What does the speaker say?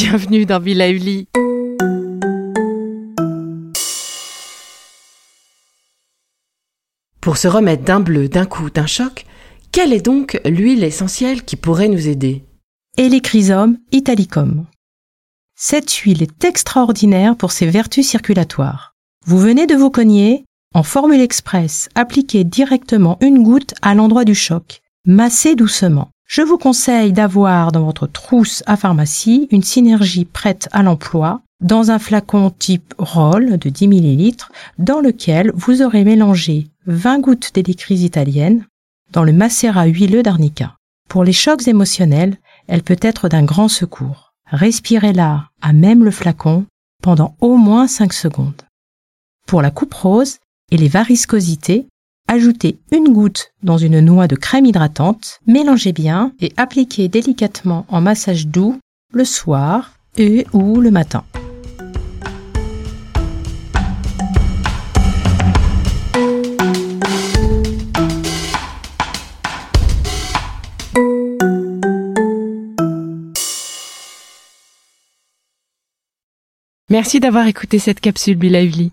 Bienvenue dans Villa Uli. Pour se remettre d'un bleu, d'un coup, d'un choc, quelle est donc l'huile essentielle qui pourrait nous aider? Helichrysum italicum. Cette huile est extraordinaire pour ses vertus circulatoires. Vous venez de vous cogner, en formule express, appliquez directement une goutte à l'endroit du choc. Massez doucement. Je vous conseille d'avoir dans votre trousse à pharmacie une synergie prête à l'emploi dans un flacon type roll de 10 ml dans lequel vous aurez mélangé 20 gouttes d'électrise italienne dans le macérat huileux d'arnica. Pour les chocs émotionnels, elle peut être d'un grand secours. Respirez-la à même le flacon pendant au moins 5 secondes. Pour la coupe rose et les variscosités, ajoutez une goutte dans une noix de crème hydratante, mélangez bien et appliquez délicatement en massage doux le soir et ou le matin. Merci d'avoir écouté cette capsule Bilauli.